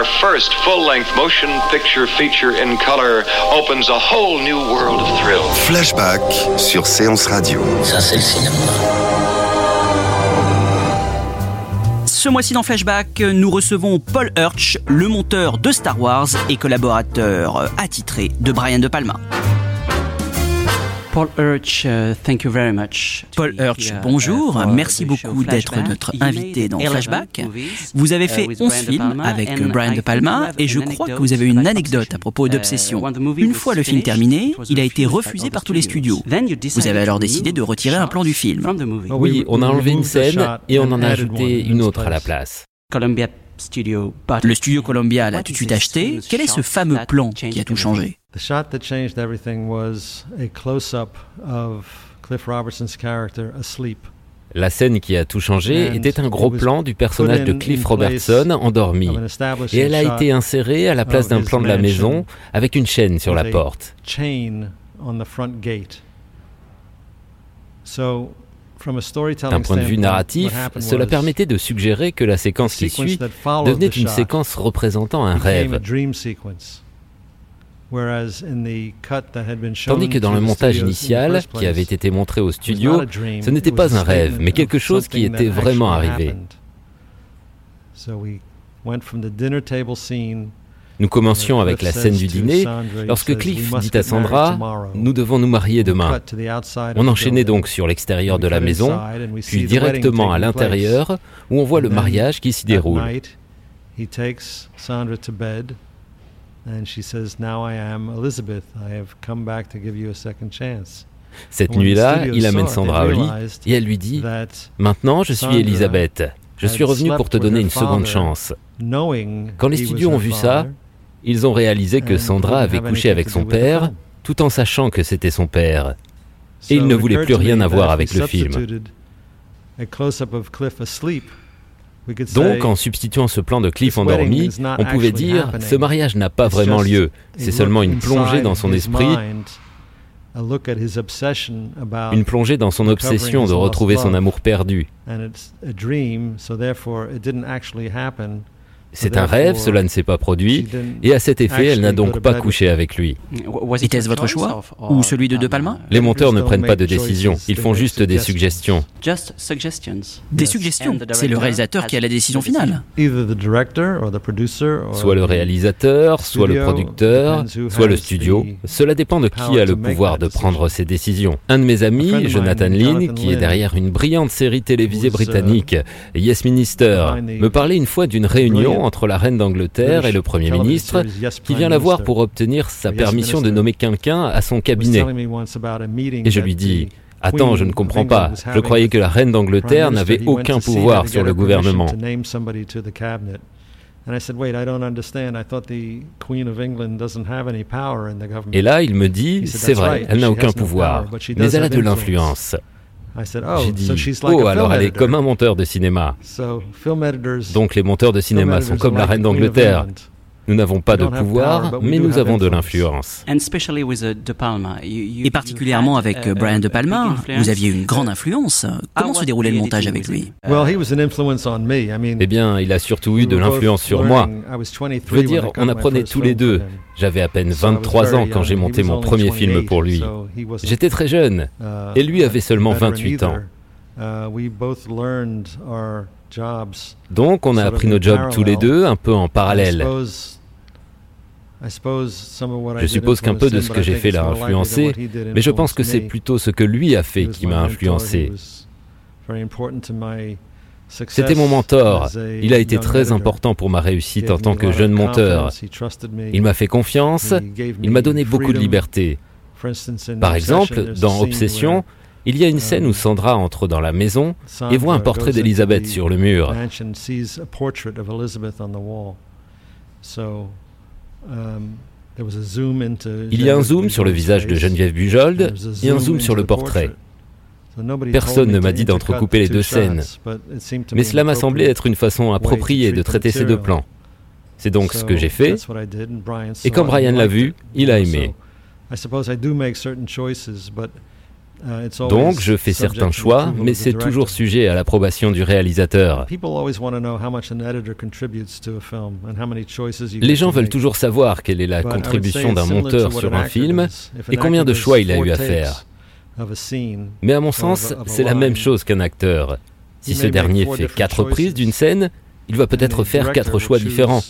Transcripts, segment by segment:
Our first full-length motion picture feature in color opens a whole new world of thrill. Flashback sur Séance Radio. Ça, c'est le cinéma. Ce mois-ci dans Flashback, nous recevons Paul Hirsch, le monteur de Star Wars et collaborateur attitré de Brian De Palma. Paul Hirsch, uh, thank you very much. Paul Hirsch, bonjour. Merci beaucoup d'être notre invité dans Flashback. Vous avez fait 11 films avec Brian De Palma et je crois que vous avez une anecdote à propos d'Obsession. Une fois le film terminé, il a été refusé par tous les studios. Vous avez alors décidé de retirer un plan du film. Oui, on a enlevé une scène et on en a ajouté une autre à la place. Le studio Columbia l'a tout de suite acheté. Quel est ce fameux plan qui a tout changé? The shot that changed everything was a close-up of Cliff Robertson's character asleep. La scène qui a tout changé était un gros plan du personnage de Cliff Robertson endormi. Et elle a été insérée à la place d'un plan de la maison avec une chaîne sur la porte. D'un point de vue narratif, cela permettait de suggérer que la séquence qui suit devenait une séquence représentant un rêve. Tandis que dans le montage initial, qui avait été montré au studio, ce n'était pas un rêve, mais quelque chose qui était vraiment arrivé. Nous commencions avec la scène du dîner, lorsque Cliff dit à Sandra ⁇ Nous devons nous marier demain ⁇ On enchaînait donc sur l'extérieur de la maison, puis directement à l'intérieur, où on voit le mariage qui s'y déroule. Cette nuit-là, il amène Sandra au lit et elle lui dit Maintenant, je suis Elisabeth. Je suis revenu pour te donner une seconde chance. Quand les studios ont vu ça, ils ont réalisé que Sandra avait couché avec son père, tout en sachant que c'était son père. Et ils ne voulaient plus rien avoir avec le film. Donc, en substituant ce plan de Cliff endormi, on pouvait dire ce mariage n'a pas vraiment lieu. C'est seulement une plongée dans son esprit, une plongée dans son obsession de retrouver son amour perdu. C'est un rêve, cela ne s'est pas produit, et à cet effet, elle n'a donc pas couché avec lui. Était-ce votre choix Ou celui de De Palma? Les monteurs ne prennent pas de décision, ils font juste des suggestions. Des suggestions C'est le réalisateur qui a la décision finale. Soit le réalisateur, soit le producteur, soit le studio. Cela dépend de qui a le pouvoir de prendre ces décisions. Un de mes amis, Jonathan Lynn, qui est derrière une brillante série télévisée britannique, Yes Minister, me parlait une fois d'une réunion entre la reine d'Angleterre et le Premier ministre, qui vient la voir pour obtenir sa permission de nommer quelqu'un à son cabinet. Et je lui dis, Attends, je ne comprends pas. Je croyais que la reine d'Angleterre n'avait aucun pouvoir sur le gouvernement. Et là, il me dit, c'est vrai, elle n'a aucun pouvoir, mais elle a de l'influence. J'ai dit, oh, alors elle est comme un monteur de cinéma. Donc les monteurs de cinéma sont comme la reine d'Angleterre. Nous n'avons pas de pouvoir, mais nous avons de l'influence. Uh, Et particulièrement avec uh, Brian De Palma, vous aviez une grande influence. Comment se déroulait le montage avec lui? Eh bien, il a surtout eu de l'influence sur moi. Je veux dire, on apprenait tous les deux. J'avais à peine 23 ans quand j'ai monté mon premier film pour lui. J'étais très jeune, et lui avait seulement 28 ans. Donc on a appris nos jobs tous les deux, un peu en parallèle. Je suppose qu'un peu de ce que j'ai fait l'a influencé, mais je pense que c'est plutôt ce que lui a fait qui m'a influencé. C'était mon mentor. Il a été très important pour ma réussite en tant que jeune monteur. Il m'a fait confiance, il m'a donné beaucoup de liberté. Par exemple, dans Obsession, il y a une scène où Sandra entre dans la maison et voit un portrait d'Elisabeth sur le mur. Il y a un zoom sur le visage de Geneviève Bujold et un zoom sur le portrait. Personne ne m'a dit d'entrecouper les deux scènes, mais cela m'a semblé être une façon appropriée de traiter ces deux plans. C'est donc ce que j'ai fait, et quand Brian l'a vu, il a aimé. Donc je fais certains choix, mais c'est toujours sujet à l'approbation du réalisateur. Les gens veulent toujours savoir quelle est la contribution d'un monteur sur un film et combien de choix il a eu à faire. Mais à mon sens, c'est la même chose qu'un acteur. Si ce dernier fait quatre prises d'une scène, il va peut-être faire quatre choix différents.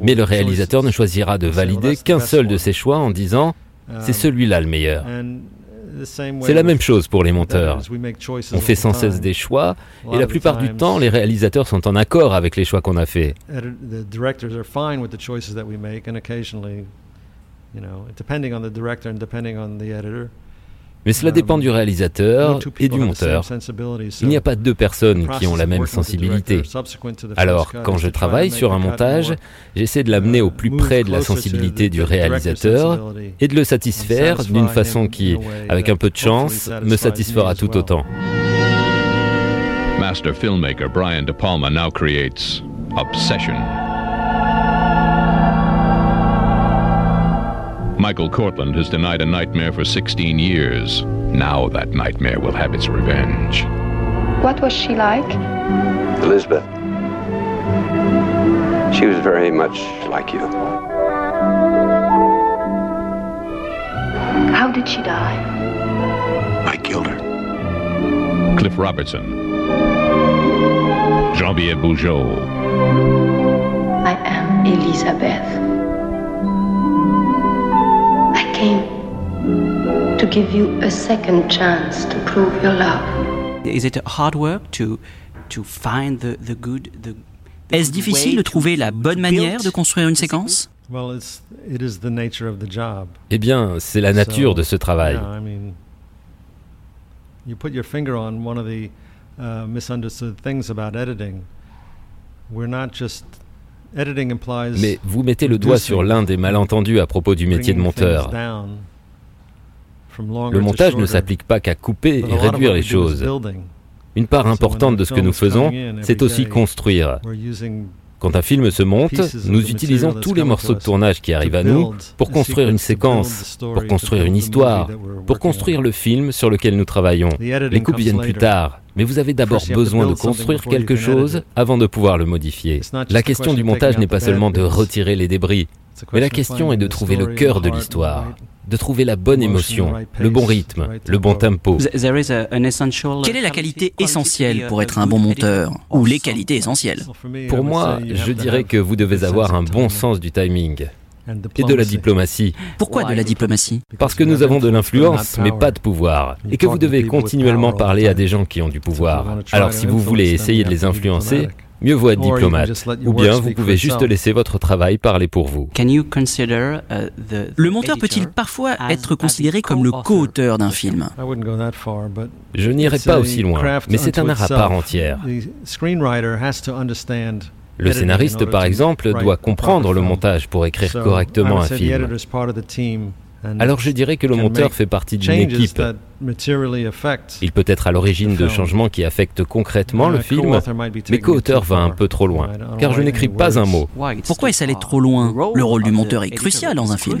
Mais le réalisateur ne choisira de valider qu'un seul de ses choix en disant ⁇ c'est celui-là le meilleur ⁇ c'est la même chose pour les monteurs. On fait sans cesse des choix et la plupart du temps, les réalisateurs sont en accord avec les choix qu'on a faits. Mais cela dépend du réalisateur et du monteur. Il n'y a pas deux personnes qui ont la même sensibilité. Alors, quand je travaille sur un montage, j'essaie de l'amener au plus près de la sensibilité du réalisateur et de le satisfaire d'une façon qui, avec un peu de chance, me satisfera tout autant. Master filmmaker Brian De Palma now creates Obsession. Michael Cortland has denied a nightmare for 16 years. Now that nightmare will have its revenge. What was she like? Elizabeth. She was very much like you. How did she die? I killed her. Cliff Robertson. Jean-Pierre Bougeot. I am Elizabeth. To give you a second chance to prove your love. Is it hard work to to find the the good the Est-ce difficile de trouver la bonne manière de construire une séquence? Eh bien, c'est la nature de ce travail. You put your finger on one of the uh, misunderstood things about editing. We're not just mais vous mettez le doigt sur l'un des malentendus à propos du métier de monteur. Le montage ne s'applique pas qu'à couper et réduire les choses. Une part importante de ce que nous faisons, c'est aussi construire. Quand un film se monte, nous utilisons tous les morceaux de tournage qui arrivent à nous pour construire une séquence, pour construire une histoire, pour construire le film sur lequel nous travaillons. Les coupes viennent plus tard, mais vous avez d'abord besoin de construire quelque chose avant de pouvoir le modifier. La question du montage n'est pas seulement de retirer les débris, mais la question est de trouver le cœur de l'histoire de trouver la bonne émotion, le bon rythme, le bon tempo. Quelle est la qualité essentielle pour être un bon monteur Ou les qualités essentielles Pour moi, je dirais que vous devez avoir un bon sens du timing et de la diplomatie. Pourquoi de la diplomatie Parce que nous avons de l'influence, mais pas de pouvoir, et que vous devez continuellement parler à des gens qui ont du pouvoir. Alors si vous voulez essayer de les influencer, mieux vaut être diplomate. Ou bien vous pouvez juste laisser votre travail parler pour vous. Uh, le monteur peut-il parfois être considéré comme le co-auteur d'un film? Je n'irai pas aussi loin, mais c'est un art à part entière. Le scénariste, par exemple, doit comprendre le montage pour écrire correctement un film. Alors je dirais que le monteur fait partie d'une équipe. Il peut être à l'origine de changements qui affectent concrètement le film, mais co-auteur va un peu trop loin, car je n'écris pas un mot. Pourquoi est-ce allé trop loin? Le rôle du monteur est crucial dans un film.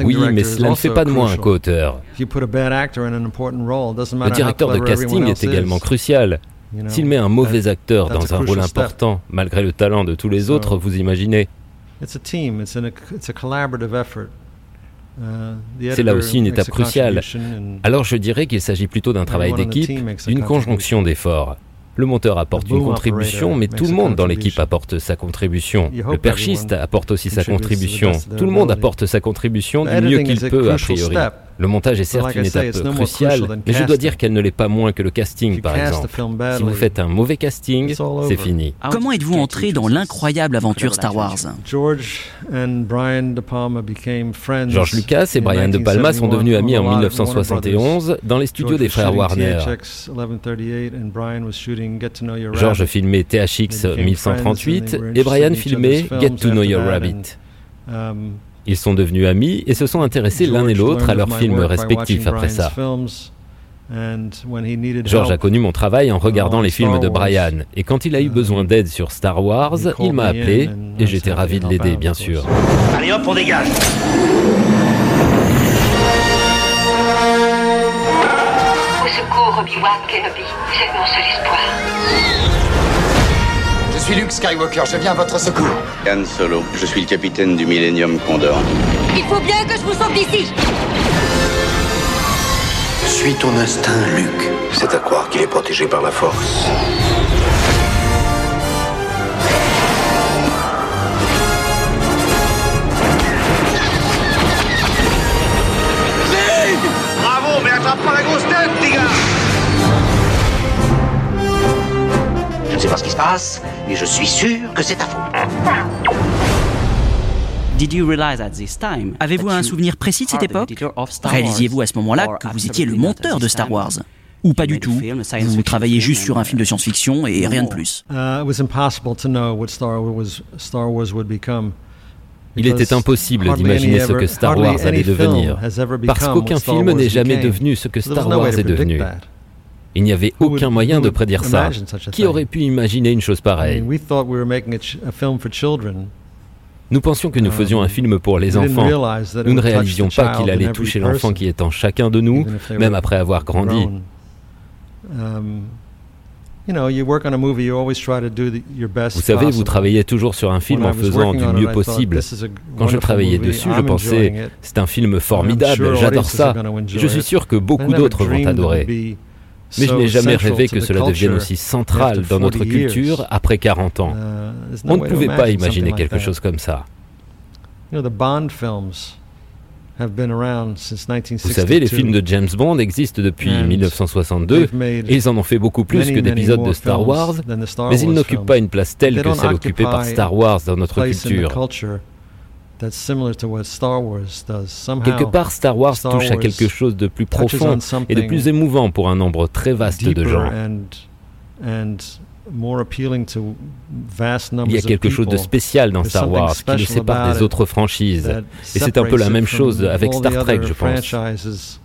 Oui, mais cela ne fait pas de moi un co-auteur. Le directeur de casting est également crucial. S'il met un mauvais acteur dans un rôle important, malgré le talent de tous les autres, vous imaginez C'est là aussi une étape cruciale. Alors je dirais qu'il s'agit plutôt d'un travail d'équipe, d'une conjonction d'efforts. Le monteur apporte une contribution, mais tout le monde dans l'équipe apporte sa contribution. Le perchiste apporte aussi sa contribution. Tout le monde apporte sa contribution du mieux qu'il peut, a priori. Le montage est certes une étape cruciale, mais je dois dire qu'elle ne l'est pas moins que le casting, par exemple. Si vous faites un mauvais casting, c'est fini. Comment êtes-vous entré dans l'incroyable aventure Star Wars George Lucas et Brian De Palma sont devenus amis en 1971 dans les studios des frères Warner. George filmait THX 1138 et Brian filmait Get to Know Your Rabbit. Ils sont devenus amis et se sont intéressés l'un et l'autre à leurs films respectifs après ça. George a connu mon travail en regardant les films de Brian, et quand il a eu besoin d'aide sur Star Wars, il m'a appelé, et j'étais ravi de l'aider, bien sûr. Allez hop, on dégage Au secours, Obi-Wan Kenobi, vous êtes mon seul espoir. Je suis Luke Skywalker, je viens à votre secours. Han Solo, je suis le capitaine du Millennium Condor. Il faut bien que je vous sorte d'ici Suis ton instinct, Luke. C'est à croire qu'il est protégé par la Force. Bravo, mais attrape pas la grosse tête, les gars Je ne sais pas ce qui se passe, mais je suis sûr que c'est ta faute. Avez-vous un souvenir précis de cette époque Réalisiez-vous à ce moment-là que vous étiez le monteur de Star Wars ou pas du tout Vous travaillez juste sur un film de science-fiction et rien de plus. Il était impossible d'imaginer ce que Star Wars allait devenir, parce qu'aucun film n'est jamais devenu ce que Star Wars est devenu. Il n'y avait aucun moyen de prédire ça. Qui aurait pu imaginer une chose pareille? Nous pensions que nous faisions un film pour les enfants. Nous ne réalisions pas qu'il allait toucher l'enfant qui est en chacun de nous, même après avoir grandi. Vous savez, vous travaillez toujours sur un film en faisant du mieux possible. Quand je travaillais dessus, je pensais, c'est un film formidable, j'adore ça. Je suis sûr que beaucoup d'autres vont adorer. Mais je n'ai jamais rêvé que cela devienne aussi central dans notre culture après 40 ans. On ne pouvait pas imaginer quelque chose comme ça. Vous savez, les films de James Bond existent depuis 1962 et ils en ont fait beaucoup plus que d'épisodes de Star Wars, mais ils n'occupent pas une place telle que celle occupée par Star Wars dans notre culture. Quelque part, Star Wars touche à quelque chose de plus profond et de plus émouvant pour un nombre très vaste de gens. Il y a quelque chose de spécial dans Star Wars qui le sépare des autres franchises. Et c'est un peu la même chose avec Star Trek, je pense.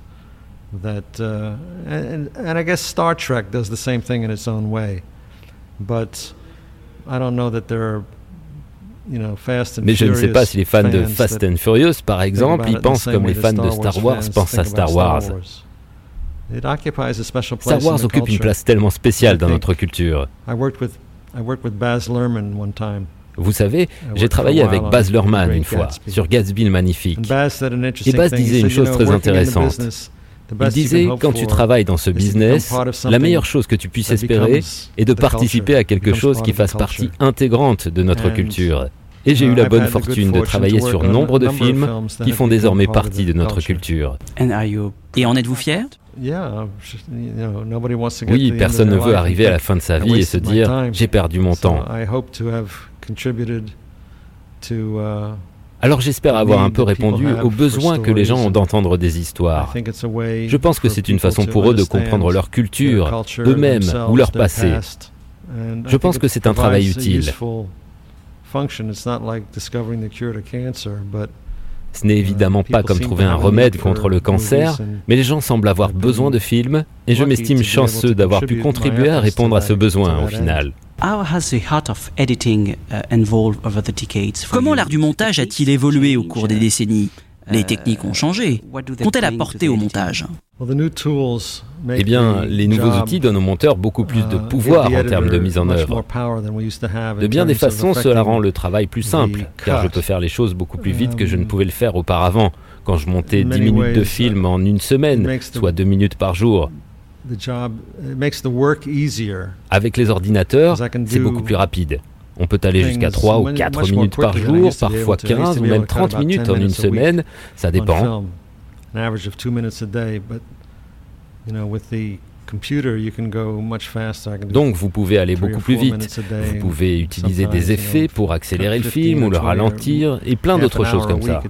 That, uh, and, and I guess Star Trek does the same thing in its own way. But I don't know that there are mais je ne sais pas si les fans de Fast and Furious, par exemple, y pensent comme les fans de Star Wars pensent à Star Wars. Star Wars occupe une place tellement spéciale dans notre culture. Vous savez, j'ai travaillé avec Baz Luhrmann une fois sur Gatsby le Magnifique. Et Baz disait une chose très intéressante. Il disait, quand tu travailles dans ce business, la meilleure chose que tu puisses espérer est de participer à quelque chose qui fasse partie intégrante de notre culture. Et j'ai eu la bonne fortune de travailler sur nombre de films qui font désormais partie de notre culture. Et en êtes-vous fier? Oui, personne ne veut arriver à la fin de sa vie et se dire j'ai perdu mon temps. Alors j'espère avoir un peu répondu aux besoins que les gens ont d'entendre des histoires. Je pense que c'est une façon pour eux de comprendre leur culture, eux-mêmes ou leur passé. Je pense que c'est un travail utile. Ce n'est évidemment pas comme trouver un remède contre le cancer, mais les gens semblent avoir besoin de films, et je m'estime chanceux d'avoir pu contribuer à répondre à ce besoin au final. Comment l'art du montage a-t-il évolué au cours des décennies? Les techniques ont changé. Qu'ont-elles apporté au montage? Eh bien, les nouveaux outils donnent aux monteurs beaucoup plus de pouvoir en termes de mise en œuvre. De bien des façons, cela rend le travail plus simple, car je peux faire les choses beaucoup plus vite que je ne pouvais le faire auparavant, quand je montais 10 minutes de film en une semaine, soit 2 minutes par jour. Avec les ordinateurs, c'est beaucoup plus rapide. On peut aller jusqu'à 3 ou 4 minutes par jour, parfois 15 ou même 30 minutes en une semaine, ça dépend. Donc vous pouvez aller beaucoup plus vite. Vous pouvez utiliser des effets pour accélérer le film ou le ralentir et plein d'autres choses comme ça.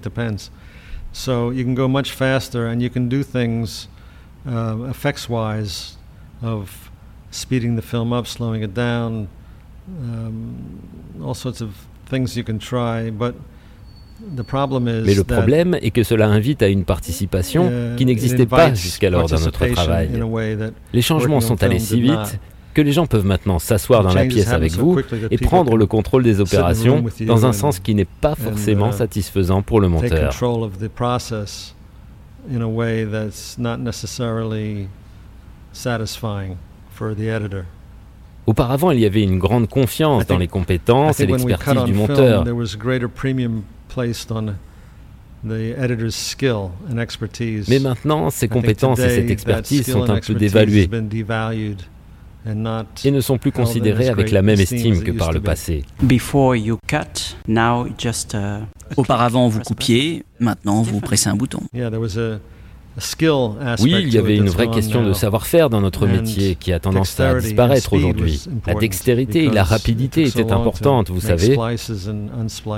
So you can go much faster and you can do things uh, effects wise of speeding the film up, slowing it down, um, all sorts of things you can try, but mais le problème est que cela invite à une participation qui n'existait pas jusqu'alors dans notre travail. Les changements sont allés si vite que les gens peuvent maintenant s'asseoir dans la pièce avec vous et prendre le contrôle des opérations dans un sens qui n'est pas forcément satisfaisant pour le monteur. Auparavant, il y avait une grande confiance dans les compétences et l'expertise du monteur. Mais maintenant, ces compétences et cette expertise sont un peu dévaluées et ne sont plus considérées avec la même estime que par le passé. Auparavant, vous coupiez, maintenant, vous pressez un bouton. Oui, il y avait une vraie question de savoir-faire dans notre métier qui a tendance à disparaître aujourd'hui. La dextérité et la rapidité étaient importantes, vous savez.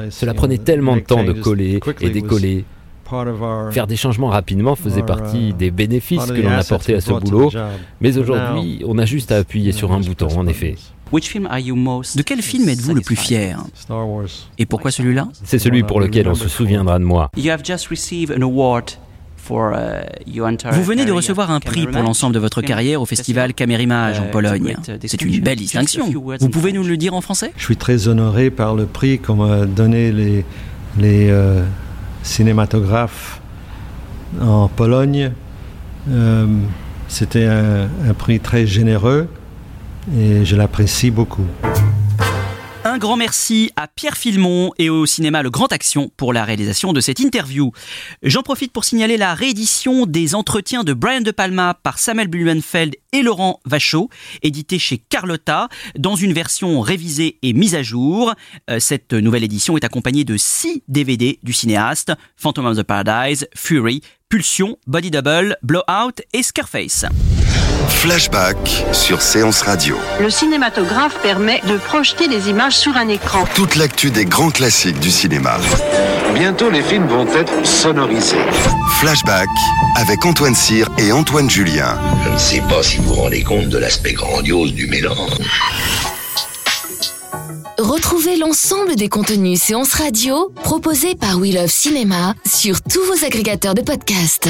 Cela prenait tellement de temps de coller et décoller. Faire des changements rapidement faisait partie uh, des bénéfices que l'on apportait à ce boulot, mais aujourd'hui, on a juste à appuyer sur un bouton, en effet. De quel film êtes-vous le plus fier? Et pourquoi celui-là? C'est celui pour lequel on se souviendra de moi. Uh, Vous venez de recevoir un prix pour l'ensemble de votre carrière au festival Camérimage en Pologne. C'est une belle distinction. Vous pouvez nous le dire en français? Je suis très honoré par le prix qu'ont donné les, les euh, cinématographes en Pologne. Euh, c'était un prix très généreux et je l'apprécie beaucoup. Un grand merci à Pierre Filmon et au cinéma Le Grand Action pour la réalisation de cette interview. J'en profite pour signaler la réédition des entretiens de Brian De Palma par Samuel Blumenfeld et Laurent Vachaud, édité chez Carlotta, dans une version révisée et mise à jour. Euh, cette nouvelle édition est accompagnée de 6 DVD du cinéaste, Phantom of the Paradise, Fury, Pulsion, Body Double, Blowout et Scarface. Flashback sur Séance Radio. Le cinématographe permet de projeter les images sur un écran. Toute l'actu des grands classiques du cinéma. Bientôt, les films vont être sonorisés. Flashback avec Antoine Cyr et Antoine Julien. Je ne sais pas si vous vous rendez compte de l'aspect grandiose du mélange. Retrouvez l'ensemble des contenus séances radio proposés par We Love Cinéma sur tous vos agrégateurs de podcasts.